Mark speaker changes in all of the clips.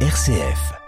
Speaker 1: RCF.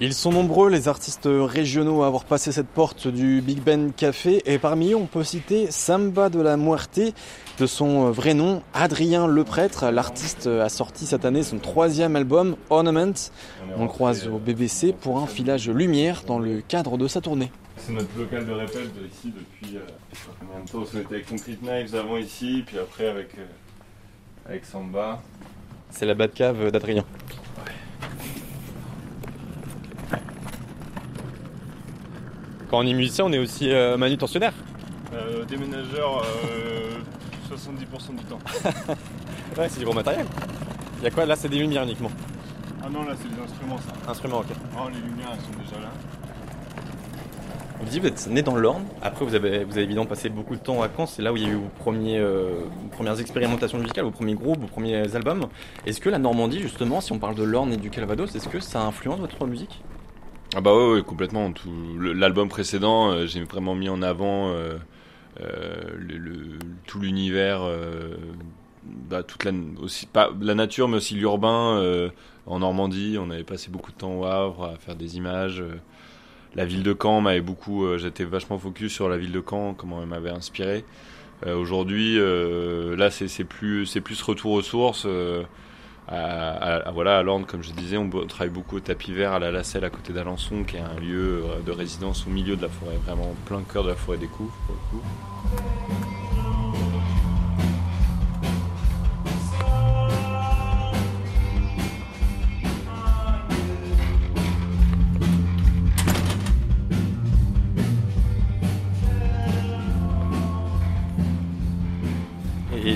Speaker 2: Ils sont nombreux les artistes régionaux à avoir passé cette porte du Big Ben Café et parmi eux on peut citer Samba de la Muerte de son vrai nom Adrien Leprêtre. L'artiste a sorti cette année son troisième album Ornament.
Speaker 3: On,
Speaker 2: le croise au BBC pour un filage lumière dans le cadre de sa tournée.
Speaker 3: C'est notre local de répète de ici depuis euh, je sais pas combien de temps. On était avec Concrete Knives avant ici, puis après avec, euh, avec Samba.
Speaker 2: C'est la Batcave d'Adrien. Quand on est musicien, on est aussi euh, manutentionnaire.
Speaker 3: Euh, déménageur euh, 70% du temps.
Speaker 2: Ouais, c'est du gros matériel. Il y a quoi? Là C'est des lumières uniquement.
Speaker 3: Ah non, là c'est des instruments ça.
Speaker 2: Instruments, ok.
Speaker 3: Oh, les lumières elles sont déjà là.
Speaker 2: Vous disiez, vous êtes né dans l'Orne. Après, vous avez, vous avez évidemment passé beaucoup de temps à Caen. C'est là où il y a eu vos, premiers, euh, vos premières expérimentations musicales, vos premiers groupes, vos premiers albums. Est-ce que la Normandie, justement, si on parle de l'Orne et du Calvados, est-ce que ça influence votre musique?
Speaker 4: Ah bah ouais, ouais, complètement. L'album précédent, euh, j'ai vraiment mis en avant euh, euh, tout l'univers, bah, toute la aussi pas la nature, mais aussi l'urbain en Normandie. On avait passé beaucoup de temps au Havre à faire des images. la ville de Caen m'avait beaucoup. J'étais vachement focus sur la ville de Caen, comment elle m'avait inspiré. Aujourd'hui, là, c'est plus plus retour aux sources. À, voilà, à Lorne, comme je disais, on, travaille beaucoup au tapis vert à la Lacelle à côté d'Alençon, qui est un lieu euh, de résidence au milieu de la forêt, vraiment en plein cœur de la forêt des Couves.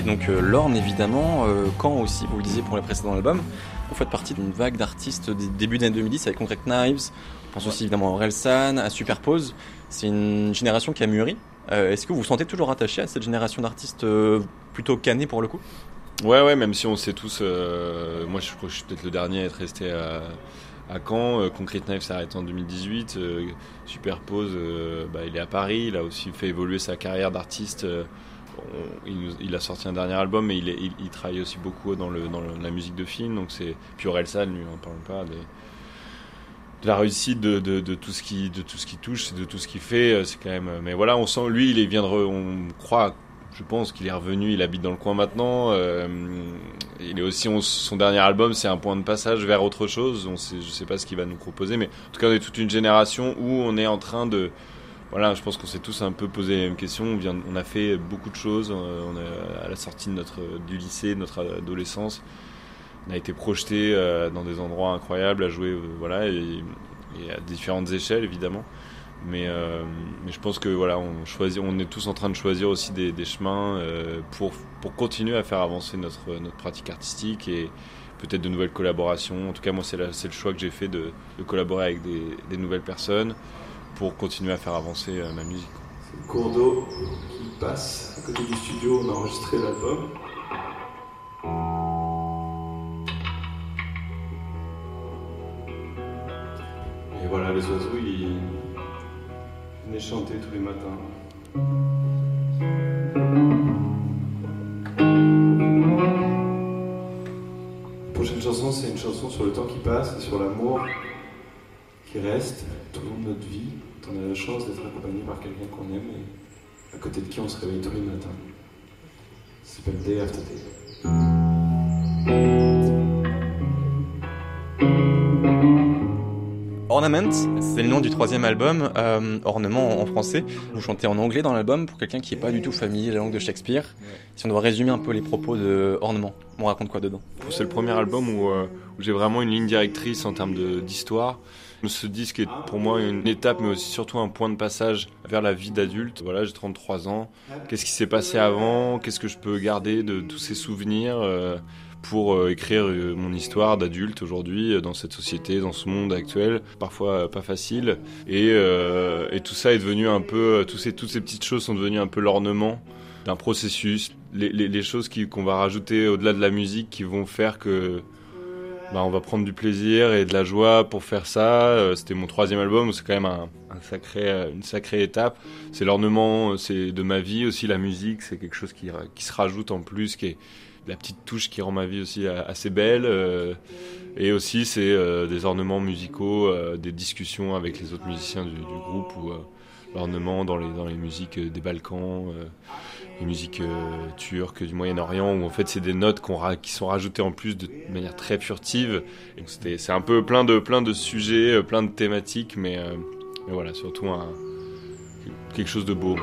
Speaker 2: Donc euh, l'Orne, évidemment, euh, Caen aussi, vous le disiez pour les précédents albums. Vous faites partie d'une vague d'artistes des débuts des années 2010 avec Concrete Knives. On pense aussi évidemment à Orelsan, à Superpose. C'est une génération qui a mûri. Euh, Est-ce que vous vous sentez toujours attaché à cette génération d'artistes euh, plutôt canés pour le coup?
Speaker 4: Ouais, ouais, même si on sait tous, euh, moi je crois que je suis peut-être le dernier à être resté à, à Caen. Concrete Knife s'est arrêté en 2018. euh, Superpose, bah, il est à Paris. Il a aussi fait évoluer sa carrière d'artiste. Euh, on- il, a sorti un dernier album, mais il, travaille aussi beaucoup dans, la musique de film. Donc c'est lui, on parle pas de la réussite de, tout ce qui de tout ce qui touche, de tout ce qu'il fait. euh, C'est quand même. Mais voilà, on sent lui, il est- on croit je pense qu'il est revenu, il habite dans le coin maintenant. euh, il est aussi on- son dernier album, c'est un point de passage vers autre chose. On sait, je sais pas ce qu'il va nous proposer, mais en tout cas, on est toute une génération où on est en train de voilà, je pense qu'on s'est tous un peu posé les mêmes questions. On, a fait beaucoup de choses. euh, à la sortie de notre du lycée, de notre adolescence, on a été projeté euh, dans des endroits incroyables à jouer, euh, voilà, et, à différentes échelles évidemment. Mais, je pense que voilà, on choisit, on est tous en train de choisir aussi des, chemins pour pour continuer à faire avancer notre notre pratique artistique et peut-être de nouvelles collaborations. En tout cas, moi, c'est le choix que j'ai fait de, de collaborer avec des nouvelles personnes pour continuer à faire avancer euh, ma musique.
Speaker 5: C'est le cours d'eau qui passe à côté du studio on a enregistré l'album. Et voilà, les oiseaux, ils venaient chanter tous les matins. La prochaine chanson, c'est une chanson sur le temps qui passe et sur l'amour qui reste tout au long de notre vie. quand On a la chance d'être accompagné par quelqu'un qu'on aime et à côté de qui on se réveille tous les matins. Ça s'appelle Day After Day.
Speaker 2: Ornament, c'est le nom du troisième album, euh, ornement en français. Vous chantez en anglais dans l'album pour quelqu'un qui n'est pas du tout familier de la langue de Shakespeare. Si on doit résumer un peu les propos de Ornement, on raconte quoi dedans?
Speaker 4: C'est le premier album où, euh, où j'ai vraiment une ligne directrice en termes d'histoire Ce disque est pour moi une étape, mais aussi surtout un point de passage vers la vie d'adulte. Voilà, j'ai 33 ans. Qu'est-ce qui s'est passé avant? Qu'est-ce que je peux garder de tous ces souvenirs euh, pour euh, écrire euh, mon histoire d'adulte aujourd'hui dans cette société, dans ce monde actuel, parfois pas facile. Et, tout ça est devenu un peu, tous ces, toutes ces petites choses sont devenues un peu l'ornement d'un processus. Les choses qu'on va rajouter au-delà de la musique qui vont faire que bah, on va prendre du plaisir et de la joie pour faire ça. Euh, c'était mon troisième album, c'est quand même un, sacré, euh, une sacrée étape. C'est l'ornement, euh, c'est de ma vie aussi. La musique, c'est quelque chose qui, qui, se rajoute en plus, qui est la petite touche qui rend ma vie aussi assez belle. et aussi, c'est des ornements musicaux, des discussions avec les autres musiciens du, du groupe ou l'ornement dans les, dans les musiques des Balkans les musiques euh, du Moyen-Orient où en fait c'est des notes qui sont rajoutées en plus de manière très furtive. C'est un peu plein de, plein de sujets, euh, plein de thématiques, mais, euh, voilà, surtout quelque chose de beau.